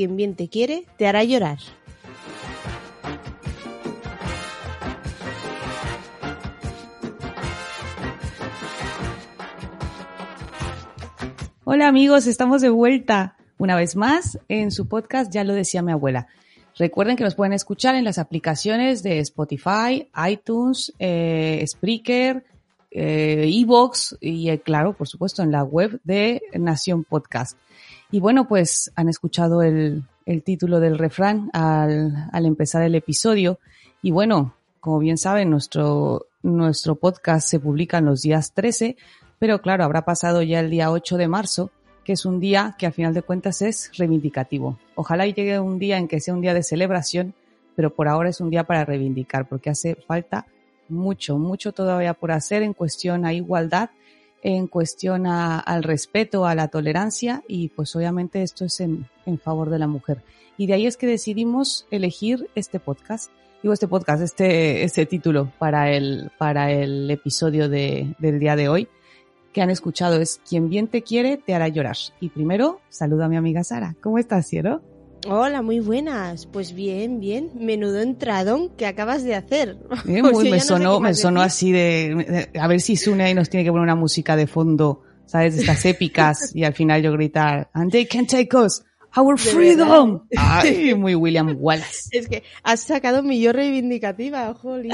quien bien te quiere, te hará llorar. Hola amigos, estamos de vuelta una vez más en su podcast, ya lo decía mi abuela. Recuerden que nos pueden escuchar en las aplicaciones de Spotify, iTunes, eh, Spreaker, eh, Evox y eh, claro, por supuesto, en la web de Nación Podcast. Y bueno, pues han escuchado el, el título del refrán al, al, empezar el episodio. Y bueno, como bien saben, nuestro, nuestro podcast se publica los días 13, pero claro, habrá pasado ya el día 8 de marzo, que es un día que al final de cuentas es reivindicativo. Ojalá llegue un día en que sea un día de celebración, pero por ahora es un día para reivindicar, porque hace falta mucho, mucho todavía por hacer en cuestión a igualdad en cuestión al respeto, a la tolerancia y pues obviamente esto es en, en, favor de la mujer. Y de ahí es que decidimos elegir este podcast, digo este podcast, este, este título para el, para el episodio de, del día de hoy que han escuchado es Quien bien te quiere te hará llorar. Y primero, saludo a mi amiga Sara. ¿Cómo estás, Cielo? Hola, muy buenas. Pues bien, bien. Menudo entradón que acabas de hacer. Eh, muy, me, sonó, no me sonó así de, de, a ver si Sune ahí nos tiene que poner una música de fondo, ¿sabes? Estas épicas y al final yo gritar, and they can take us. Our freedom. Ay, muy William Wallace. Es que has sacado mi yo reivindicativa, jolín.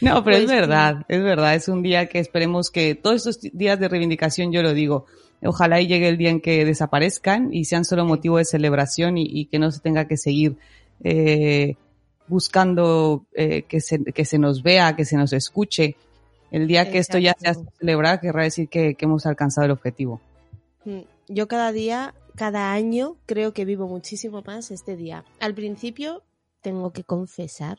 no, pero pues, es verdad, es verdad. Es un día que esperemos que todos estos días de reivindicación, yo lo digo, ojalá y llegue el día en que desaparezcan y sean solo motivo de celebración y, y que no se tenga que seguir eh, buscando eh, que, se, que se nos vea, que se nos escuche. El día Exacto. que esto ya sea celebrado querrá decir que, que hemos alcanzado el objetivo. Yo cada día, cada año, creo que vivo muchísimo más este día. Al principio, tengo que confesar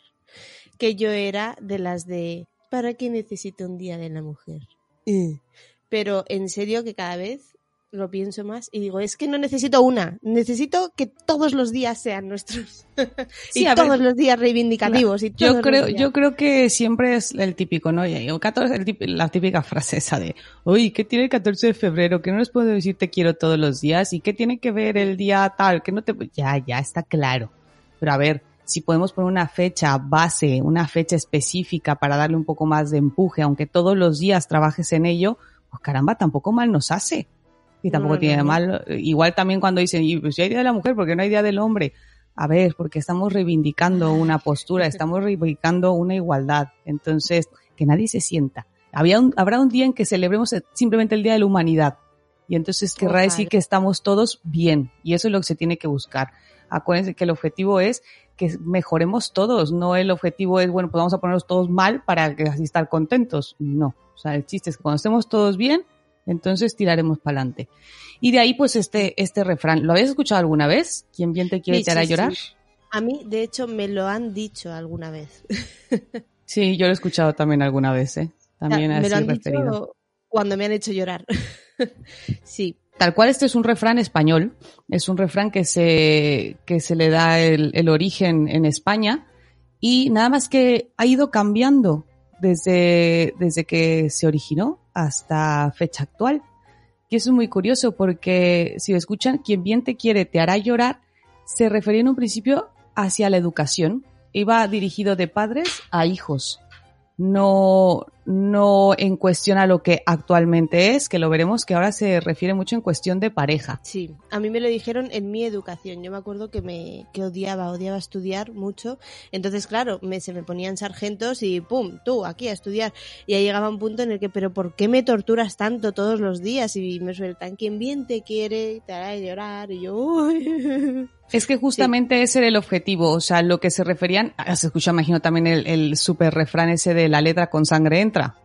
que yo era de las de ¿para qué necesito un día de la mujer? Pero en serio que cada vez lo pienso más y digo, es que no necesito una, necesito que todos los días sean nuestros. y sí, todos ver, los días reivindicativos. Y yo creo, yo creo que siempre es el típico, ¿no? El 14, el, la típica frase esa de, uy, ¿qué tiene el 14 de febrero? Que no les puedo decir te quiero todos los días y qué tiene que ver el día tal, que no te, ya, ya está claro. Pero a ver, si podemos poner una fecha base, una fecha específica para darle un poco más de empuje, aunque todos los días trabajes en ello, pues caramba, tampoco mal nos hace. Y tampoco no, tiene no, mal. Igual también cuando dicen, y pues si hay día de la mujer, porque no hay día del hombre? A ver, porque estamos reivindicando una postura, estamos reivindicando una igualdad. Entonces, que nadie se sienta. Había un, habrá un día en que celebremos simplemente el Día de la Humanidad. Y entonces querrá decir que estamos todos bien. Y eso es lo que se tiene que buscar. Acuérdense que el objetivo es que mejoremos todos. No el objetivo es, bueno, pues vamos a ponernos todos mal para que así estar contentos. No. O sea, el chiste es que cuando estemos todos bien, entonces tiraremos para adelante. Y de ahí, pues, este, este refrán. ¿Lo habías escuchado alguna vez? ¿Quién bien te quiere sí, te hará sí, llorar? Sí. A mí, de hecho, me lo han dicho alguna vez. sí, yo lo he escuchado también alguna vez, ¿eh? También me así lo han referido. dicho cuando me han hecho llorar. sí. Tal cual este es un refrán español, es un refrán que se, que se le da el, el origen en España y nada más que ha ido cambiando desde, desde que se originó hasta fecha actual. Y eso es muy curioso porque si escuchan, quien bien te quiere te hará llorar, se refería en un principio hacia la educación. Iba dirigido de padres a hijos. No, no en cuestión a lo que actualmente es, que lo veremos que ahora se refiere mucho en cuestión de pareja. Sí, a mí me lo dijeron en mi educación. Yo me acuerdo que me que odiaba, odiaba estudiar mucho. Entonces, claro, me, se me ponían sargentos y pum, tú aquí a estudiar. Y ahí llegaba un punto en el que, pero ¿por qué me torturas tanto todos los días? Y me sueltan, quien bien te quiere, te hará llorar. Y yo, uy. Es que justamente ese era el objetivo, o sea, lo que se referían, ah, se escucha, imagino, también el, el super refrán ese de la letra con sangre entra.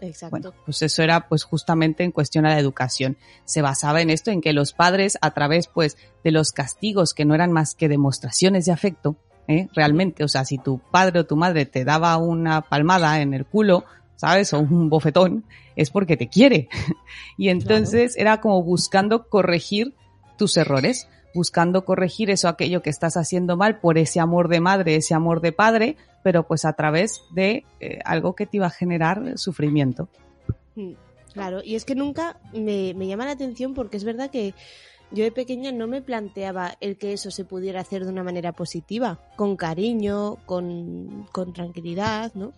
Exacto. Bueno, pues eso era pues justamente en cuestión a la educación. Se basaba en esto, en que los padres a través pues de los castigos que no eran más que demostraciones de afecto, ¿eh? realmente, o sea, si tu padre o tu madre te daba una palmada en el culo, ¿sabes? O un bofetón, es porque te quiere. y entonces era como buscando corregir tus errores, buscando corregir eso, aquello que estás haciendo mal por ese amor de madre, ese amor de padre, pero pues a través de eh, algo que te iba a generar sufrimiento. Mm, Claro, y es que nunca me, me llama la atención porque es verdad que yo de pequeña no me planteaba el que eso se pudiera hacer de una manera positiva, con cariño, con, con tranquilidad, ¿no?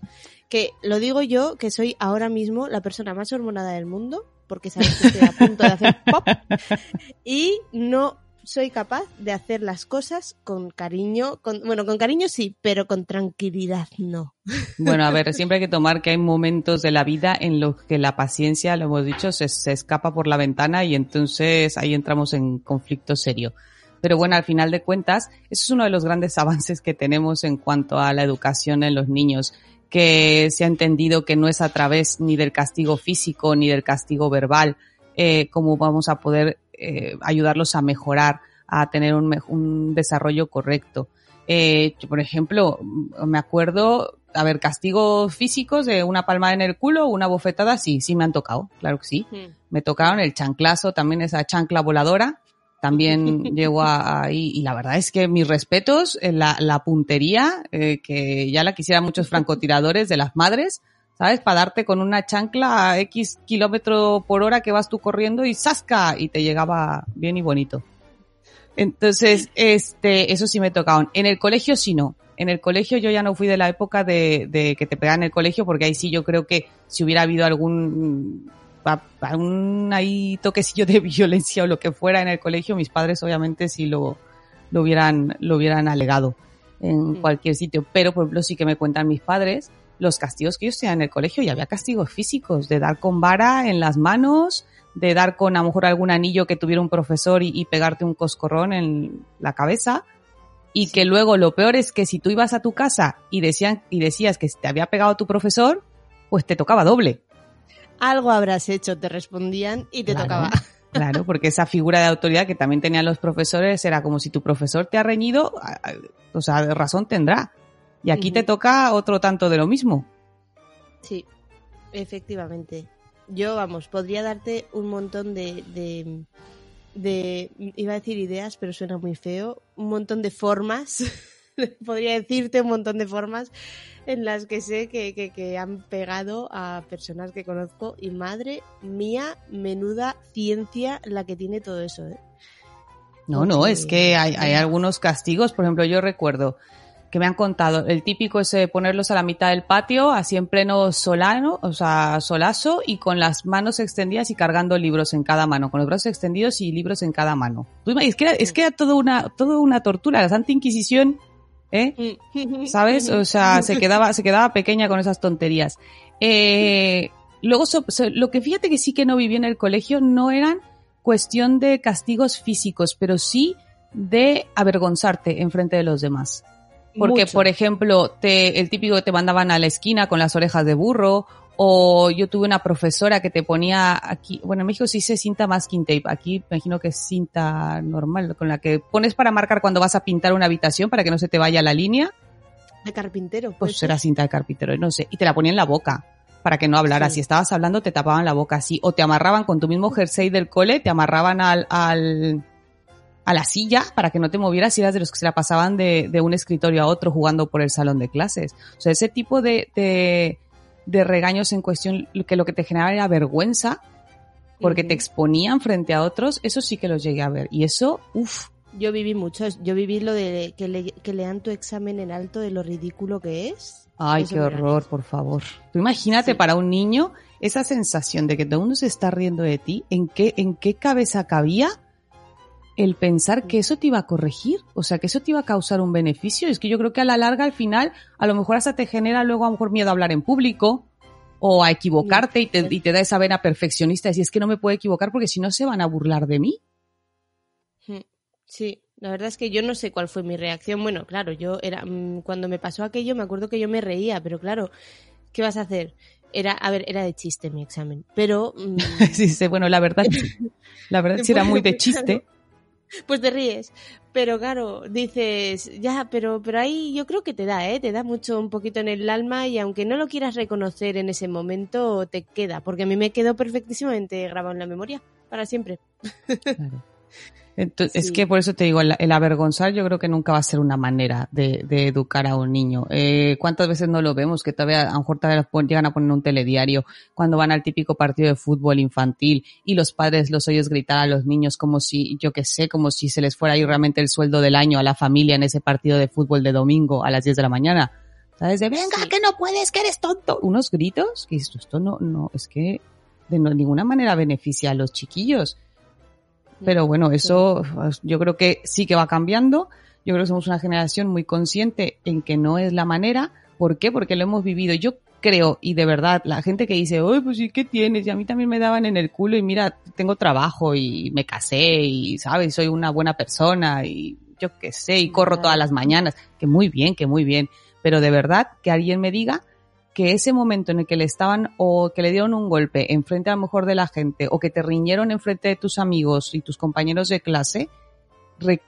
Que lo digo yo, que soy ahora mismo la persona más hormonada del mundo, porque sabes que estoy a punto de hacer pop, y no soy capaz de hacer las cosas con cariño, con, bueno, con cariño sí, pero con tranquilidad no. Bueno, a ver, siempre hay que tomar que hay momentos de la vida en los que la paciencia, lo hemos dicho, se, se escapa por la ventana y entonces ahí entramos en conflicto serio. Pero bueno, al final de cuentas, eso es uno de los grandes avances que tenemos en cuanto a la educación en los niños, que se ha entendido que no es a través ni del castigo físico ni del castigo verbal eh, cómo vamos a poder eh, ayudarlos a mejorar, a tener un, un desarrollo correcto. Eh, yo, por ejemplo, me acuerdo, a ver, castigos físicos de una palmada en el culo, una bofetada, sí, sí me han tocado, claro que sí. Me tocaron el chanclazo, también esa chancla voladora, también llegó ahí, y la verdad es que mis respetos, eh, la, la puntería, eh, que ya la quisieran muchos francotiradores de las madres, ¿sabes? Para darte con una chancla a X kilómetro por hora que vas tú corriendo y ¡zasca! Y te llegaba bien y bonito. Entonces, este, eso sí me tocaron. En el colegio sí no. En el colegio yo ya no fui de la época de, de que te pegaban en el colegio, porque ahí sí yo creo que si hubiera habido algún, algún ahí toquecillo de violencia o lo que fuera en el colegio, mis padres obviamente sí lo, lo hubieran, lo hubieran alegado en cualquier sitio. Pero, por ejemplo, sí que me cuentan mis padres los castigos que ellos tenían en el colegio y había castigos físicos, de dar con vara en las manos, de dar con a lo mejor algún anillo que tuviera un profesor y, y pegarte un coscorrón en la cabeza. Y que luego lo peor es que si tú ibas a tu casa y decían, y decías que te había pegado tu profesor, pues te tocaba doble. Algo habrás hecho, te respondían y te Claro. tocaba. Claro, porque esa figura de autoridad que también tenían los profesores era como si tu profesor te ha reñido, o sea, razón tendrá. Y aquí te toca otro tanto de lo mismo. Sí, efectivamente. Yo, vamos, podría darte un montón de, de, de- iba a decir ideas, pero suena muy feo, un montón de formas, podría decirte un montón de formas en las que sé que, que, que han pegado a personas que conozco y madre mía, menuda ciencia la que tiene todo eso. ¿eh? No, no, es que hay, hay algunos castigos, por ejemplo, yo recuerdo que me han contado, el típico es eh, ponerlos a la mitad del patio, así en pleno solano, o sea, solazo, y con las manos extendidas y cargando libros en cada mano, con los brazos extendidos y libros en cada mano. Es que era, es que era todo una, todo una tortura, la Santa Inquisición, ¿eh? ¿sabes? O sea, se quedaba, se quedaba pequeña con esas tonterías. Eh, luego, so- so- lo que fíjate que sí que no viví en el colegio no eran cuestión de castigos físicos, pero sí de avergonzarte en frente de los demás. Porque, Mucho. por ejemplo, te, el típico que te mandaban a la esquina con las orejas de burro, o yo tuve una profesora que te ponía aquí, bueno, en México sí se cinta masking tape, aquí me imagino que es cinta normal, con la que pones para marcar cuando vas a pintar una habitación para que no se te vaya la línea, De carpintero. pues puede era cinta de carpintero, no sé, y te la ponía en la boca para que no hablaras. Sí. Si estabas hablando, te tapaban la boca así, o te amarraban con tu mismo jersey del cole, te amarraban al, al a la silla para que no te movieras y eras de los que se la pasaban de, de un escritorio a otro jugando por el salón de clases. O sea, ese tipo de, de, de regaños en cuestión que lo que te generaba era vergüenza porque te exponían frente a otros, eso sí que los llegué a ver. Y eso, uff, Yo viví muchos. Yo viví lo de que, le- que lean tu examen en alto de lo ridículo que es. Ay, Eso qué horror, por favor. Tú imagínate Sí. para un niño esa sensación de que todo el mundo se está riendo de ti. ¿En qué, en qué cabeza cabía el pensar que eso te iba a corregir? O sea, que eso te iba a causar un beneficio. Es que yo creo que a la larga, al final, a lo mejor hasta te genera luego a lo mejor miedo a hablar en público o a equivocarte y te, y te da esa vena perfeccionista. Y es que no me puedo equivocar porque si no se van a burlar de mí. Sí, la verdad es que yo no sé cuál fue mi reacción. Bueno, claro, yo era mm, cuando me pasó aquello, me acuerdo que yo me reía, pero claro, ¿qué vas a hacer? Era, a ver, era de chiste mi examen, pero mm, Sí, sí, bueno, la verdad, la verdad sí era muy de chiste. pues te ríes. Pero claro, dices, ya, pero, pero ahí yo creo que te da, ¿eh? Te da mucho un poquito en el alma y aunque no lo quieras reconocer en ese momento, te queda, porque a mí me quedó perfectísimamente grabado en la memoria, para siempre. Claro. Entonces, Es que por eso te digo, el, el avergonzar yo creo que nunca va a ser una manera de, de educar a un niño. Eh, ¿Cuántas veces no lo vemos? Que todavía, a lo mejor todavía llegan a poner un telediario cuando van al típico partido de fútbol infantil y los padres los oyes gritar a los niños como si, yo qué sé, como si se les fuera a ir realmente el sueldo del año a la familia en ese partido de fútbol de domingo a las 10 de la mañana. ¿Sabes? De, venga, Sí. que no puedes, que eres tonto. Unos gritos que esto, esto no, no, es que de no- ninguna manera beneficia a los chiquillos. Pero bueno, eso pues, yo creo que sí que va cambiando. Yo creo que somos una generación muy consciente en que no es la manera. ¿Por qué? Porque lo hemos vivido. Yo creo, y de verdad, la gente que dice, oye, pues sí, ¿qué tienes? Y a mí también me daban en el culo y mira, tengo trabajo y me casé y, ¿sabes? Soy una buena persona y yo qué sé, y corro todas las mañanas. Que muy bien, que muy bien. Pero de verdad, que alguien me diga que ese momento en el que le estaban o que le dieron un golpe enfrente a lo mejor de la gente o que te riñeron enfrente de tus amigos y tus compañeros de clase,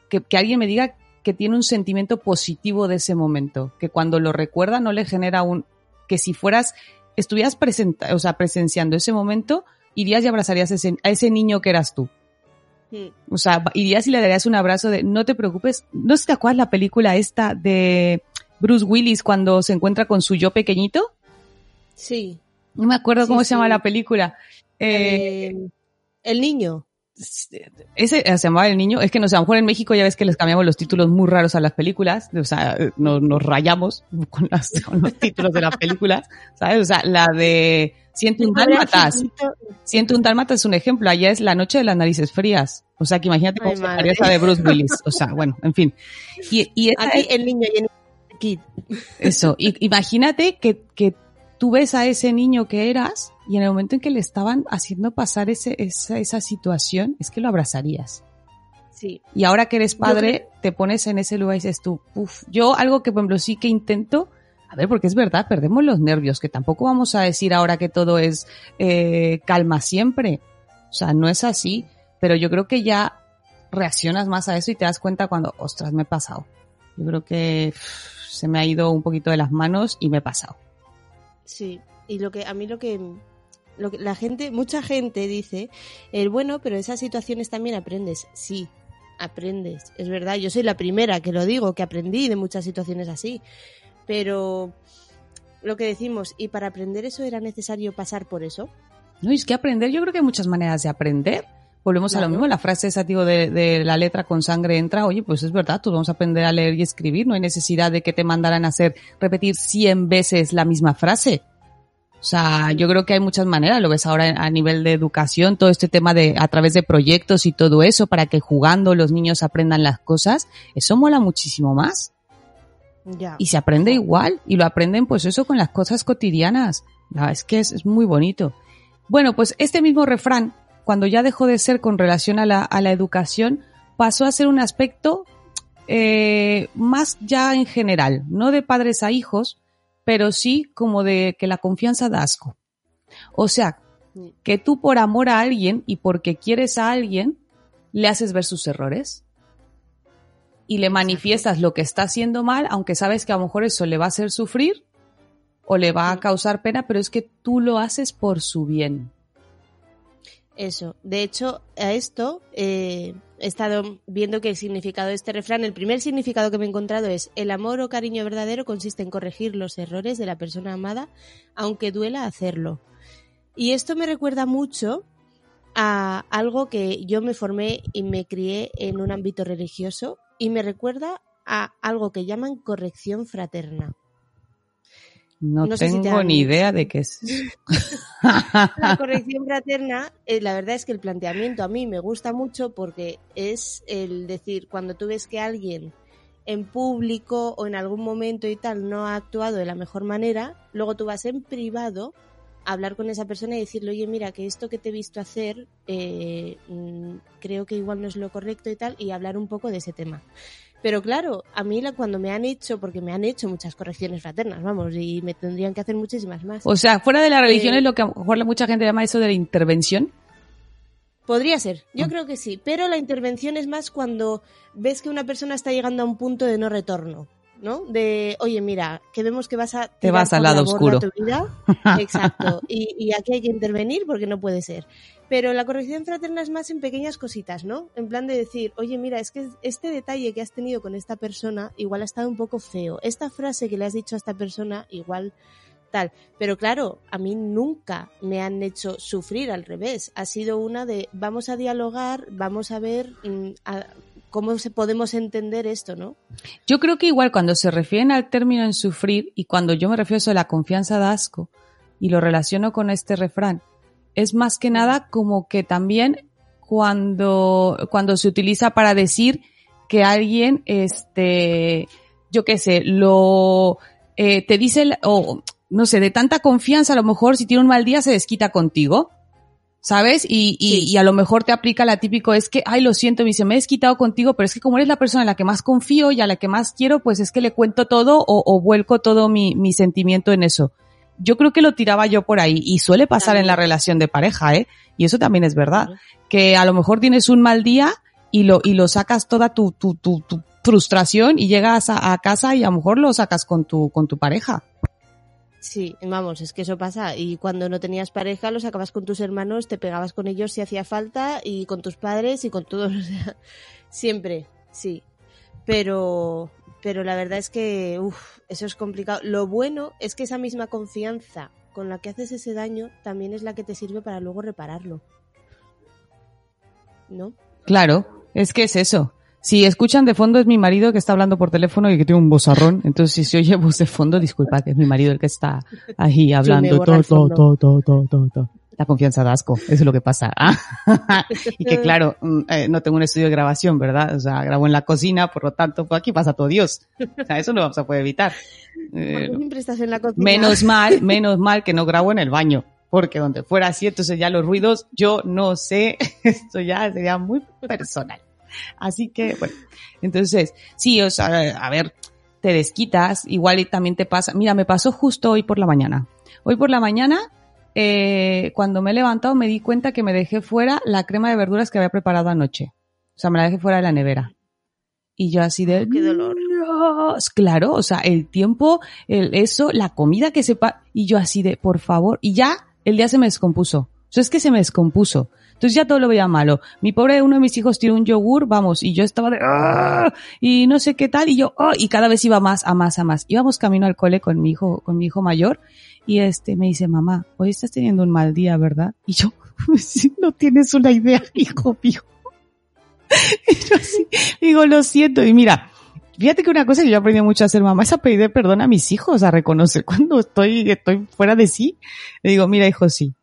que, que alguien me diga que tiene un sentimiento positivo de ese momento, que cuando lo recuerda no le genera un, que si fueras, estuvieras presenta, o sea, presenciando ese momento, irías y abrazarías a ese, a ese niño que eras tú. O sea, irías y le darías un abrazo de, no te preocupes, no sé si te acuerdas la película esta de Bruce Willis cuando se encuentra con su yo pequeñito. Sí. No me acuerdo Sí, cómo se llama la película. Eh, Eh, el niño. ese eh, se llamaba El Niño. Es que no sé, a lo mejor en México ya ves que les cambiamos los títulos muy raros a las películas. O sea, nos, nos rayamos con, las- con los títulos de las películas. ¿Sabes? O sea, la de Siento un dálmatas. Siento un dálmatas es un ejemplo. Allá es La Noche de las Narices Frías. O sea, que imagínate cómo esa de Bruce Willis. O sea, bueno, en fin. Y, y Aquí el niño y el kid. Eso, y, imagínate que, que tú ves a ese niño que eras y en el momento en que le estaban haciendo pasar ese, esa, esa situación, es que lo abrazarías. Sí. Y ahora que eres padre, te pones en ese lugar y dices tú, uff, yo algo que por ejemplo sí que intento, a ver, porque es verdad, perdemos los nervios, que tampoco vamos a decir ahora que todo es eh, calma siempre. O sea, no es así, pero yo creo que ya reaccionas más a eso y te das cuenta cuando, ostras, me he pasado. Yo creo que uff, se me ha ido un poquito de las manos y me he pasado. Sí, y lo que a mí lo que, lo que la gente, mucha gente dice, el bueno, pero esas situaciones también aprendes. Sí, aprendes, es verdad. Yo soy la primera que lo digo, que aprendí de muchas situaciones así. Pero lo que decimos, y para aprender eso era necesario pasar por eso. No, es que aprender, yo creo que hay muchas maneras de aprender. Volvemos a lo mismo, la frase esa, digo, de, de la letra con sangre entra, oye, pues es verdad, todos vamos a aprender a leer y escribir, no hay necesidad de que te mandaran a hacer, repetir cien veces la misma frase. O sea, yo creo que hay muchas maneras, lo ves ahora a nivel de educación, todo este tema de, a través de proyectos y todo eso, para que jugando los niños aprendan las cosas, eso mola muchísimo más. Ya. Y se aprende igual, y lo aprenden pues eso con las cosas cotidianas. Es que es, es muy bonito. Bueno, pues este mismo refrán, cuando ya dejó de ser con relación a la, a la educación, pasó a ser un aspecto eh, más ya en general, no de padres a hijos, pero sí como de que la confianza da asco. O sea, que tú por amor a alguien y porque quieres a alguien, le haces ver sus errores y le manifiestas lo que está haciendo mal, aunque sabes que a lo mejor eso le va a hacer sufrir o le va a causar pena, pero es que tú lo haces por su bien. Eso. De hecho, a esto eh, he estado viendo que el significado de este refrán, el primer significado que me he encontrado es el amor o cariño verdadero consiste en corregir los errores de la persona amada, aunque duela hacerlo. Y esto me recuerda mucho a algo que yo me formé y me crié en un ámbito religioso y me recuerda a algo que llaman corrección fraterna. No, No sé si te tengo ni idea de qué es. La corrección fraterna, eh, la verdad es que el planteamiento a mí me gusta mucho porque es el decir, cuando tú ves que alguien en público o en algún momento y tal no ha actuado de la mejor manera, luego tú vas en privado a hablar con esa persona y decirle, oye, mira, que esto que te he visto hacer, eh, mm, creo que igual no es lo correcto y tal, y hablar un poco de ese tema. Pero claro, a mí la- cuando me han hecho, porque me han hecho muchas correcciones fraternas, vamos, y me tendrían que hacer muchísimas más. O sea, fuera de la religión Eh, es lo que a lo mejor mucha gente llama eso de la intervención. Podría ser, yo Ah. creo que sí, pero la intervención es más cuando ves que una persona está llegando a un punto de no retorno, ¿no? De, oye, mira, que vemos que vas a... tirar vas al la lado borda oscuro. Tu vida. Exacto, y, y aquí hay que intervenir porque no puede ser. Pero la corrección fraterna es más en pequeñas cositas, ¿no? En plan de decir, oye, mira, es que este detalle que has tenido con esta persona igual ha estado un poco feo. Esta frase que le has dicho a esta persona igual tal. Pero claro, a mí nunca me han hecho sufrir al revés. Ha sido una de vamos a dialogar, vamos a ver mm, a- cómo podemos entender esto, ¿no? Yo creo que igual cuando se refieren al término en sufrir y cuando yo me refiero a de la confianza da asco y lo relaciono con este refrán, es más que nada como que también cuando, cuando se utiliza para decir que alguien, este, yo qué sé, lo, eh, te dice, o no sé, de tanta confianza, a lo mejor si tiene un mal día se desquita contigo. ¿Sabes? Y, y, Sí. y a lo mejor te aplica la típico, es que, ay, lo siento, me dice, me he desquitado contigo, pero es que como eres la persona en la que más confío y a la que más quiero, pues es que le cuento todo o, o vuelco todo mi, mi sentimiento en eso. Yo creo que lo tiraba yo por ahí y suele pasar en la relación de pareja, ¿eh? Y eso también es verdad. Que a lo mejor tienes un mal día y lo, y lo sacas toda tu, tu, tu, tu frustración y llegas a, a casa y a lo mejor lo sacas con tu, con tu pareja. Sí, vamos, es que eso pasa. Y cuando no tenías pareja, los sacabas con tus hermanos, te pegabas con ellos si hacía falta, y con tus padres y con todos. Siempre, sí. Pero, pero la verdad es que, uff, eso es complicado. Lo bueno es que esa misma confianza con la que haces ese daño también es la que te sirve para luego repararlo. ¿No? Claro, es que es eso. Si escuchan de fondo es mi marido que está hablando por teléfono y que tiene un bozarrón. Entonces, si se oye voz de fondo, disculpad, es mi marido el que está ahí hablando. borra el To, to, fondo. to, to, to, to, to. La confianza da asco, eso es lo que pasa. y que claro, mm, eh, no tengo un estudio de grabación, ¿verdad? O sea, grabo en la cocina, por lo tanto, pues aquí pasa todo Dios. O sea, eso no vamos a poder evitar. Eh, Porque siempre estás en la cocina. Menos mal, menos mal que no grabo en el baño. Porque donde fuera así, entonces ya los ruidos, yo no sé, esto ya sería muy personal. Así que, bueno, entonces, sí, o sea, a ver, te desquitas, igual también te pasa. Mira, me pasó justo hoy por la mañana. Hoy por la mañana, eh, cuando me he levantado, me di cuenta que me dejé fuera la crema de verduras que había preparado anoche. O sea, me la dejé fuera de la nevera. Y yo así de... Qué dolor. Dios, claro, o sea, el tiempo, el, eso, la comida que sepa, y yo así de, por favor, y ya el día se me descompuso. O sea, es que se me descompuso. Entonces ya todo lo veía malo. Mi pobre, uno de mis hijos tiene un yogur, vamos, y yo estaba de, "Ah", y no sé qué tal, y yo, "Ah", y cada vez iba más, a más, a más. Íbamos camino al cole con mi hijo, con mi hijo mayor, y este me dice, mamá, hoy estás teniendo un mal día, ¿verdad? Y yo, "Sí, no tienes una idea, hijo mío. Y yo así, digo, lo siento, y mira, Fíjate que una cosa que yo aprendí mucho a hacer mamá es a pedir perdón a mis hijos, a reconocer cuando estoy, estoy fuera de sí. Le digo, mira hijo, sí.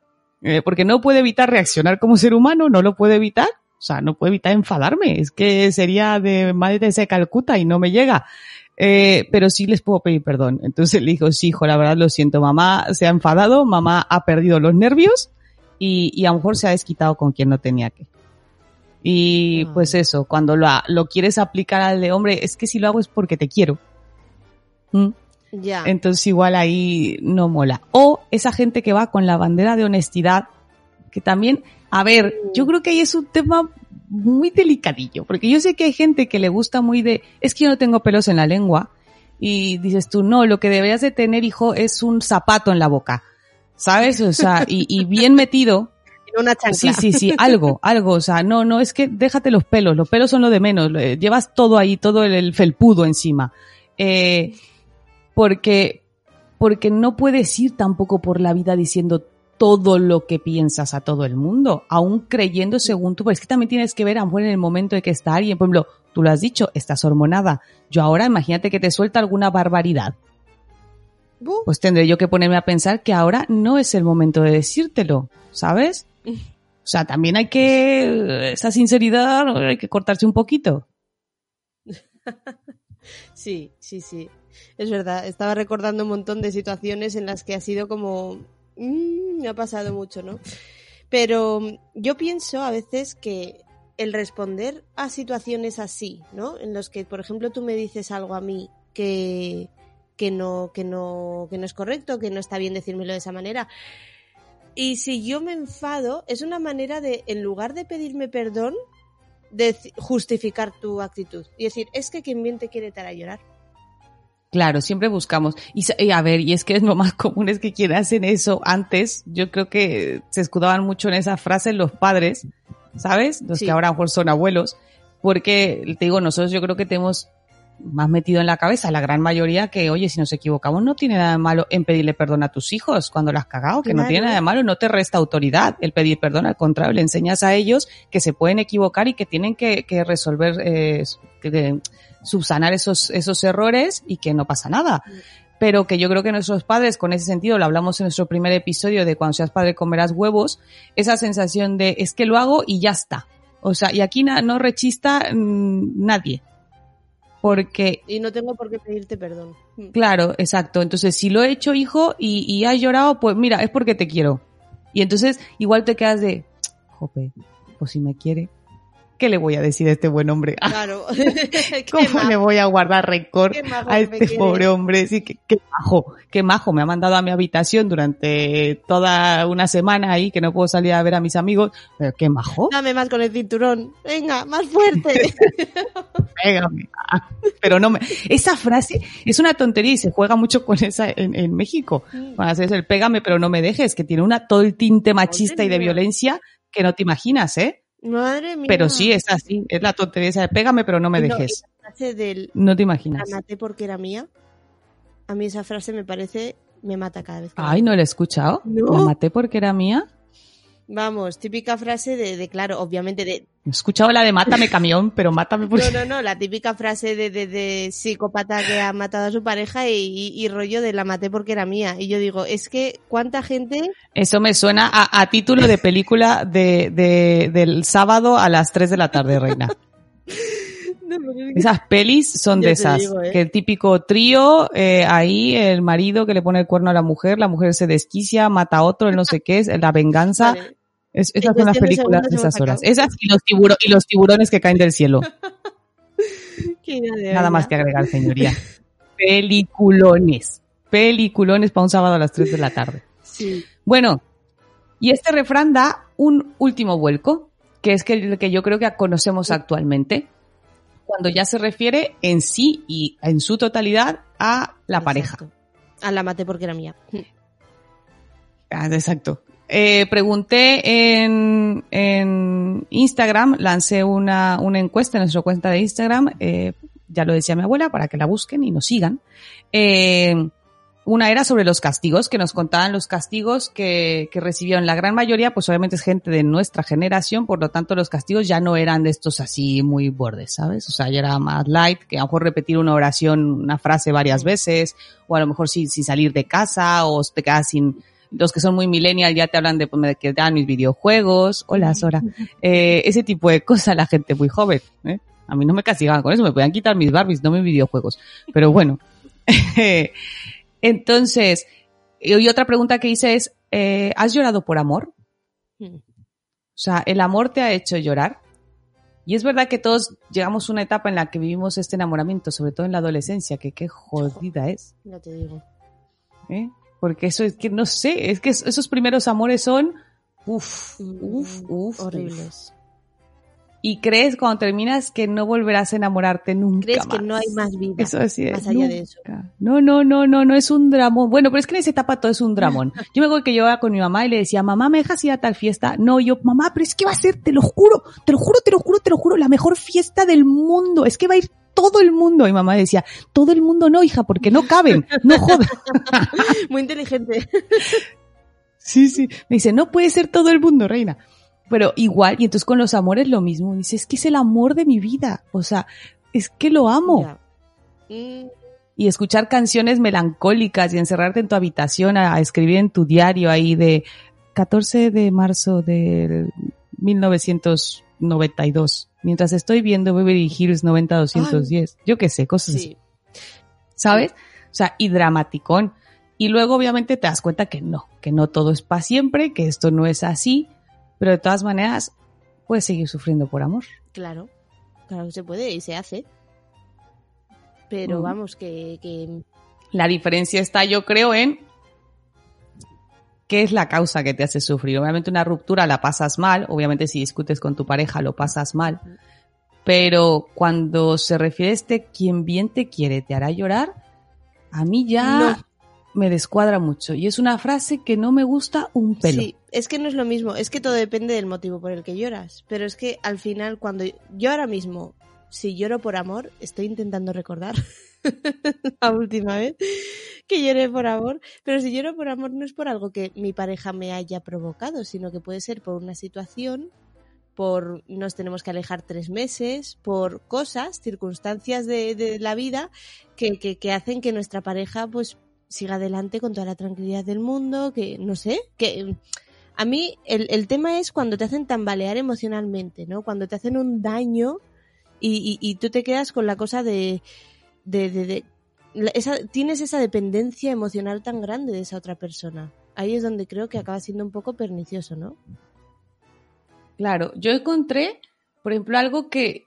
Eh, porque no puedo evitar reaccionar como ser humano, no lo puedo evitar. O sea, no puedo evitar enfadarme. Es que sería de madre de Calcuta y no me llega. Eh, pero sí les puedo pedir perdón. Entonces le dijo, sí, hijo, la verdad lo siento. Mamá se ha enfadado, mamá ha perdido los nervios y, y a lo mejor se ha desquitado con quien no tenía que. Y Ah. pues eso, cuando lo, lo quieres aplicar al de hombre, es que si lo hago es porque te quiero. ¿Mm? Ya. Entonces igual ahí no mola. O esa gente que va con la bandera de honestidad, que también, a ver, yo creo que ahí es un tema muy delicadillo, porque yo sé que hay gente que le gusta muy de, es que yo no tengo pelos en la lengua, y dices tú, no, lo que deberías de tener, hijo, es un zapato en la boca, ¿sabes? O sea, y, y bien metido, En una chancla. Sí, sí, sí, algo, algo, o sea, no, no, es que déjate los pelos, los pelos son lo de menos, llevas todo ahí, todo el, el felpudo encima. Eh, porque, porque no puedes ir tampoco por la vida diciendo todo lo que piensas a todo el mundo, aún creyendo según tú, pero es que también tienes que ver a lo mejor en el momento de que está alguien, por ejemplo, tú lo has dicho, estás hormonada. Yo ahora imagínate que te suelta alguna barbaridad. Pues tendré yo que ponerme a pensar que ahora no es el momento de decírtelo, ¿sabes? O sea, también hay que, esa sinceridad, hay que cortarse un poquito. Sí, sí, sí. Es verdad, estaba recordando un montón de situaciones en las que ha sido como... mm, me ha pasado mucho, ¿no? Pero yo pienso a veces que el responder a situaciones así, ¿no? En los que, por ejemplo, tú me dices algo a mí que, que, no, que, no, que no es correcto, que no está bien decírmelo de esa manera. Y si yo me enfado, es una manera de, en lugar de pedirme perdón, de justificar tu actitud. Y decir, es que quien bien te quiere te hará llorar. Claro, siempre buscamos. Y, y a ver, y es que es lo más común es que quienes hacen eso antes, yo creo que se escudaban mucho en esa frase los padres, ¿sabes? Los Sí. que ahora a lo mejor son abuelos, porque te digo, nosotros yo creo que tenemos más metido en la cabeza la gran mayoría que, oye, si nos equivocamos no tiene nada de malo en pedirle perdón a tus hijos cuando lo has cagado, que no tiene nada de malo, no te resta autoridad el pedir perdón, al contrario, le enseñas a ellos que se pueden equivocar y que tienen que, que resolver, eh, que- que subsanar esos, esos errores y que no pasa nada. Pero que yo creo que nuestros padres, con ese sentido, lo hablamos en nuestro primer episodio de cuando seas padre comerás huevos, esa sensación de es que lo hago y ya está. O sea, y aquí na- no rechista mm, nadie. Porque Y no tengo por qué pedirte perdón. Mm. Claro, exacto. Entonces, si lo he hecho, hijo, y, y has llorado, pues mira, es porque te quiero. Y entonces, igual te quedas de, jope, pues si me quiere, ¿qué le voy a decir a este buen hombre? Claro. ¿Cómo le voy a guardar rencor a este pobre hombre? Sí, qué, qué majo, qué majo. Me ha mandado a mi habitación durante toda una semana ahí, que no puedo salir a ver a mis amigos. Pero qué majo. Dame más con el cinturón. Venga, más fuerte. Pégame. Ah, Pero no me... Esa frase es una tontería y se juega mucho con esa en, en México. Cuando haces el pégame pero no me dejes, que tiene una todo el tinte machista y de violencia que no te imaginas, ¿eh? Madre mía. Pero sí, es así, es la tontería esa de pégame pero no me no, dejes. y la frase del No te la imaginas. maté porque era mía. A mí esa frase me parece, me mata cada vez que la Ay, no la he escuchado. No. La maté porque era mía. Vamos, típica frase de, de, claro, obviamente de... He escuchado la de mátame camión, pero mátame porque... No, no, no, la típica frase de, de, de psicópata que ha matado a su pareja y, y- y rollo de la maté porque era mía. Y yo digo, es que cuánta gente... Eso me suena a, a título de película de, de- del sábado a las 3 de la tarde, reina. Esas pelis son de esas. digo, ¿eh? Que el típico trío, eh, ahí el marido que le pone el cuerno a la mujer, la mujer se desquicia, mata a otro, el no sé qué, es la venganza. Vale. Es- esas son las películas de esas horas. Esas y los, tiburo- y los tiburones que caen del cielo. Qué idea de Nada más que agregar, señoría. Peliculones. Peliculones para un sábado a las 3 de la tarde. Sí. Bueno, y este refrán da un último vuelco, que es que el que yo creo que conocemos actualmente, cuando ya se refiere en sí y en su totalidad a la pareja. Exacto. A la maté porque era mía. Ah, exacto. Eh, pregunté en, en Instagram, lancé una, una encuesta en nuestra cuenta de Instagram, eh, ya lo decía mi abuela, para que la busquen y nos sigan. Eh, una era sobre los castigos, que nos contaban los castigos que, que recibieron. La gran mayoría, pues obviamente es gente de nuestra generación, por lo tanto los castigos ya no eran de estos así muy bordes, ¿sabes? O sea, ya era más light, que a lo mejor repetir una oración, una frase varias veces, o a lo mejor sin, sin salir de casa, o te quedas sin, los que son muy millennial ya te hablan de, pues, dan mis videojuegos, hola Sora, eh, ese tipo de cosas la gente muy joven, ¿eh? A mí no me castigaban con eso, me podían quitar mis Barbies, no mis videojuegos. Pero bueno. Entonces, y otra pregunta que hice es, eh, ¿has llorado por amor? Mm. O sea, ¿el amor te ha hecho llorar? Y es verdad que todos llegamos a una etapa en la que vivimos este enamoramiento, sobre todo en la adolescencia, que qué jodida es. Ya te digo. ¿eh? Porque eso es que no sé, es que es- esos primeros amores son uf, Mm, uf, uf, Horribles. Y crees cuando terminas que no volverás a enamorarte nunca Crees que no hay más vida. Eso es. más allá de eso. No, no, no, no, no es un dramón. Bueno, pero es que en esa etapa todo es un dramón. Yo me acuerdo que yo iba con mi mamá y le decía, mamá, ¿me dejas ir a tal fiesta? No, yo, mamá, pero es que va a ser, te lo juro, te lo juro, te lo juro, te lo juro, la mejor fiesta del mundo. Es que va a ir todo el mundo. Y mamá decía, todo el mundo no, hija, porque no caben, no jodas. Muy inteligente. Sí, sí. Me dice, no puede ser todo el mundo, reina. Pero igual, y entonces con los amores lo mismo. Dice, es que es el amor de mi vida. O sea, es que lo amo. Mm, Y escuchar canciones melancólicas y encerrarte en tu habitación a, a escribir en tu diario ahí de 14 de marzo del 1992. Mientras estoy viendo Beverly Hills 90210. Yo qué sé, cosas así. sí. ¿sabes? O sea, y dramaticón. Y luego obviamente te das cuenta que no, que no todo es para siempre, que esto no es así, pero de todas maneras puedes seguir sufriendo por amor. Claro, claro que se puede y se hace. Pero Ujú. vamos, que, que La diferencia está, yo creo, en qué es la causa que te hace sufrir. Obviamente una ruptura la pasas mal, obviamente si discutes con tu pareja lo pasas mal, pero cuando se refiere a este quien bien te quiere te hará llorar, a mí ya me descuadra mucho. Y es una frase que no me gusta un pelo. Sí, es que no es lo mismo, es que todo depende del motivo por el que lloras. Pero es que al final, cuando yo ahora mismo, si lloro por amor, estoy intentando recordar la última vez que lloré por amor, pero si lloro por amor no es por algo que mi pareja me haya provocado, sino que puede ser por una situación, por nos tenemos que alejar tres meses, por cosas, circunstancias de, de la vida que, que, que hacen que nuestra pareja pues siga adelante con toda la tranquilidad del mundo, que no sé, que a mí el, el tema es cuando te hacen tambalear emocionalmente, ¿no? Cuando te hacen un daño y, y, y tú te quedas con la cosa de, de, de, de- esa, tienes esa dependencia emocional tan grande de esa otra persona. Ahí es donde creo que acaba siendo un poco pernicioso, ¿no? Claro, yo encontré, por ejemplo, algo que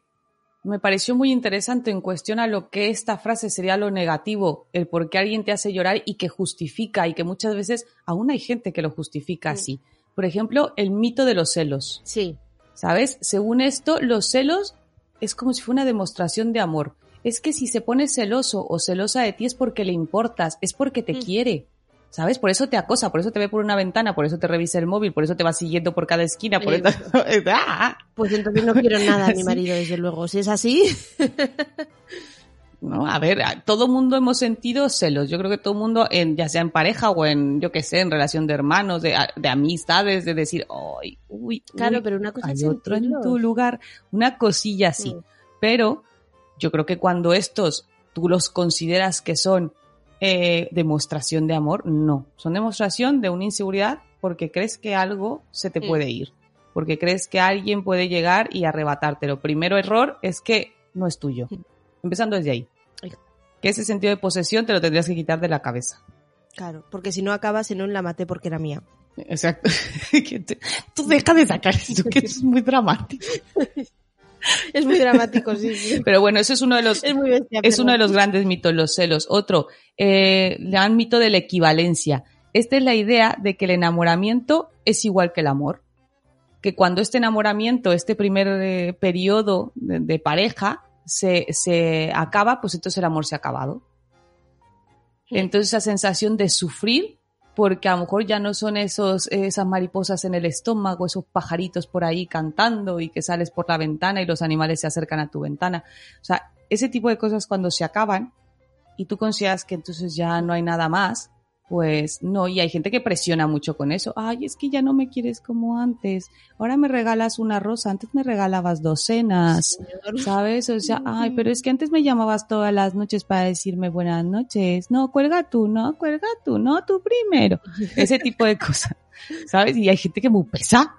me pareció muy interesante en cuestión a lo que esta frase sería lo negativo, el por qué alguien te hace llorar y que justifica y que muchas veces aún hay gente que lo justifica así. Por ejemplo, el mito de los celos, Sí, ¿sabes? Según esto, los celos es como si fuera una demostración de amor. Es que si se pone celoso o celosa de ti es porque le importas, es porque te Mm. quiere. ¿Sabes? Por eso te acosa, por eso te ve por una ventana, por eso te revisa el móvil, por eso te va siguiendo por cada esquina, por eso... ¡Ah! pues entonces no quiero nada a mi Sí. marido, desde luego. Si es así, No, a ver, todo mundo hemos sentido celos. Yo creo que todo mundo, en, ya sea en pareja o en, yo qué sé, en relación de hermanos, de, de amistades, de decir, ay, uy, claro, uy, pero una cosa hay otro en tu lugar, una cosilla así. Mm. Pero yo creo que cuando estos tú los consideras que son eh, demostración de amor, no. Son demostración de una inseguridad porque crees que algo se te Mm. puede ir. Porque crees que alguien puede llegar y arrebatártelo. Primero error es que no es tuyo. Empezando desde ahí. Que ese sentido de posesión te lo tendrías que quitar de la cabeza. Claro, porque si no acabas en un la maté porque era mía. Exacto. Tú deja de sacar eso, que es muy dramático. Es muy dramático, sí, sí. Pero bueno, eso es uno de los, Es muy bestia. Es uno de los grandes mitos, los celos. Otro, eh, le dan mito de la equivalencia. Esta es la idea de que el enamoramiento es igual que el amor. Que cuando este enamoramiento, este primer eh, periodo de, de pareja se, se acaba, pues entonces el amor se ha acabado. Entonces esa sensación de sufrir, porque a lo mejor ya no son esos, esas mariposas en el estómago, esos pajaritos por ahí cantando y que sales por la ventana y los animales se acercan a tu ventana. O sea, ese tipo de cosas cuando se acaban y tú consideras que entonces ya no hay nada más, pues no, y hay gente que presiona mucho con eso. Ay, es que ya no me quieres como antes. Ahora me regalas una rosa, antes me regalabas docenas. ¿Sabes? O sea, ay, pero es que antes me llamabas todas las noches para decirme buenas noches. No, cuelga tú, no, cuelga tú, no, tú primero. Ese tipo de cosas. ¿Sabes? Y hay gente que muy pesa,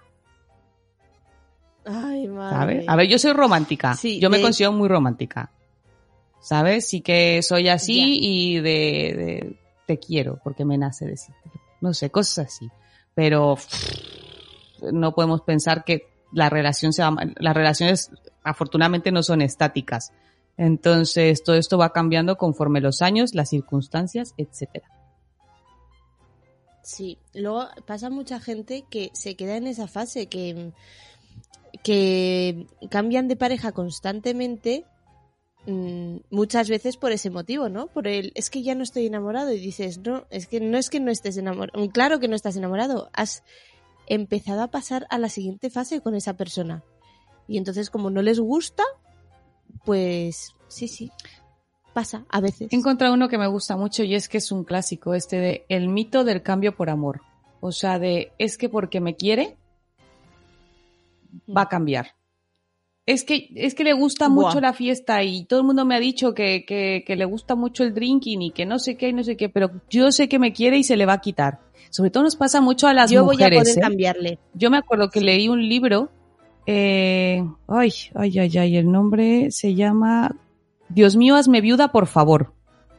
Ay, madre. ¿sabes? A ver, yo soy romántica. Sí, yo me de- considero muy romántica. ¿Sabes? Sí que soy así Ya. y de, de- te quiero porque me nace decirte. No sé, cosas así. Pero no podemos pensar que la relación sea, las relaciones afortunadamente no son estáticas. Entonces, todo esto va cambiando conforme los años, las circunstancias, etcétera. Sí, luego pasa mucha gente que se queda en esa fase, que, que cambian de pareja constantemente, muchas veces por ese motivo, ¿no? Por el, es que ya no estoy enamorado y dices, no, es que no es que no estés enamorado, claro que no estás enamorado, has empezado a pasar a la siguiente fase con esa persona. Y entonces como no les gusta, pues sí, sí, pasa a veces. He encontrado uno que me gusta mucho y es que es un clásico, este de el mito del cambio por amor. O sea, de es que porque me quiere va a cambiar. Es que, es que le gusta Buah. mucho la fiesta y todo el mundo me ha dicho que, que, que le gusta mucho el drinking y que no sé qué y no sé qué, pero yo sé que me quiere y se le va a quitar. Sobre todo nos pasa mucho a las Yo voy a mujeres. poder ¿eh? cambiarle. Yo me acuerdo que leí un libro, eh, ay, ay, ay, ay, el nombre se llama Dios mío, hazme viuda, por favor.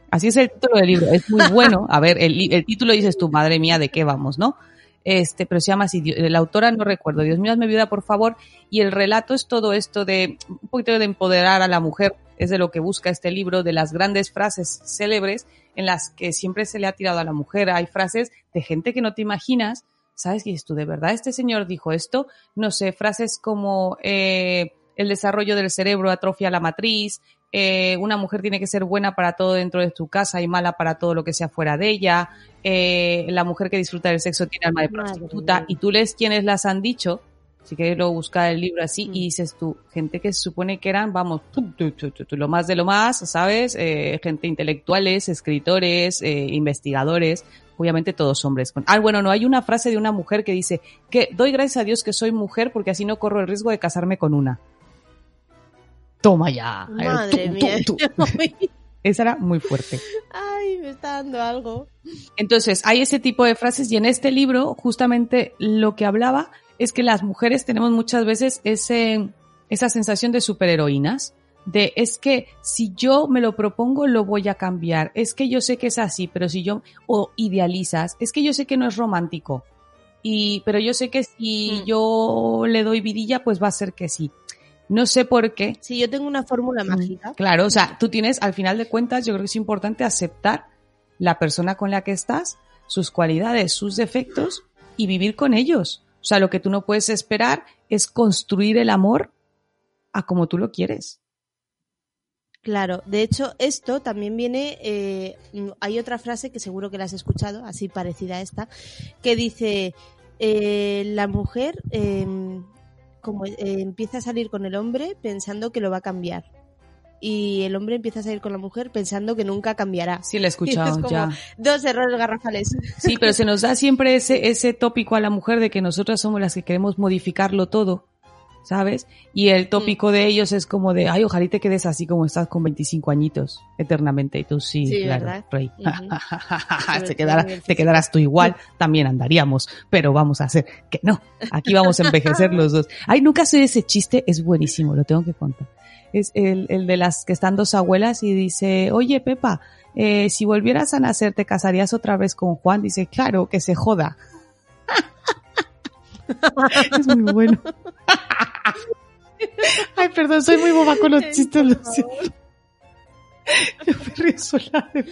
Así es el título del libro, es muy bueno. A ver, el, el título dices tú, madre mía, ¿de qué vamos, no? Este, pero se llama así, la autora no recuerdo, Dios mío, hazme viuda, por favor. Y el relato es todo esto de un poquito de empoderar a la mujer, es de lo que busca este libro, de las grandes frases célebres en las que siempre se le ha tirado a la mujer. Hay frases de gente que no te imaginas, ¿sabes? Y tú, ¿de verdad este señor dijo esto? No sé, frases como eh, el desarrollo del cerebro atrofia la matriz, eh, una mujer tiene que ser buena para todo dentro de tu casa y mala para todo lo que sea fuera de ella, eh, la mujer que disfruta del sexo tiene alma de Madre prostituta, mía. y tú lees quienes las han dicho, si quieres luego buscar el libro así, Mm. y dices tú, gente que se supone que eran, vamos, tu, tu, tu, tu, tu, lo más de lo más, ¿sabes? Eh, gente intelectuales, escritores, eh, investigadores, obviamente todos hombres. Ah, bueno, no, hay una frase de una mujer que dice que doy gracias a Dios que soy mujer porque así no corro el riesgo de casarme con una. Toma ya. Madre mía. Esa era muy fuerte. Ay, me está dando algo. Entonces, hay ese tipo de frases y en este libro justamente lo que hablaba es que las mujeres tenemos muchas veces ese, esa sensación de superheroínas, de es que si yo me lo propongo lo voy a cambiar, es que yo sé que es así, pero si yo, o idealizas, es que yo sé que no es romántico, y, pero yo sé que si Mm. yo le doy vidilla, pues va a ser que sí. No sé por qué, Si yo tengo una fórmula mágica, Claro, o sea, tú tienes, al final de cuentas, yo creo que es importante aceptar la persona con la que estás, sus cualidades, sus defectos y vivir con ellos. O sea, lo que tú no puedes esperar es construir el amor a como tú lo quieres. Claro, de hecho esto también viene, eh, hay otra frase que seguro que la has escuchado, así parecida a esta, que dice, eh, la mujer eh, como eh, empieza a salir con el hombre pensando que lo va a cambiar y el hombre empieza a salir con la mujer pensando que nunca cambiará. Sí, lo he Es escuchado como- ya. Dos errores garrafales. Sí, pero se nos da siempre ese, ese tópico a la mujer de que nosotras somos las que queremos modificarlo todo, ¿sabes? Y el tópico de ellos es como de, ay, ojalá y te quedes así como estás con 25 añitos eternamente. Y tú sí, Sí, claro, ¿verdad? rey. Te, quedara- te quedarás tú igual, también andaríamos, pero vamos a hacer que no. Aquí vamos a envejecer los dos. Ay, nunca sé ese chiste, es buenísimo, lo tengo que contar. Es el, el de las que están dos abuelas y dice, oye Pepa, eh, si volvieras a nacer, ¿te casarías otra vez con Juan? Dice, claro, que se joda. es muy bueno. Ay, perdón, soy muy boba con los chistes, lo siento. Yo me río sola de.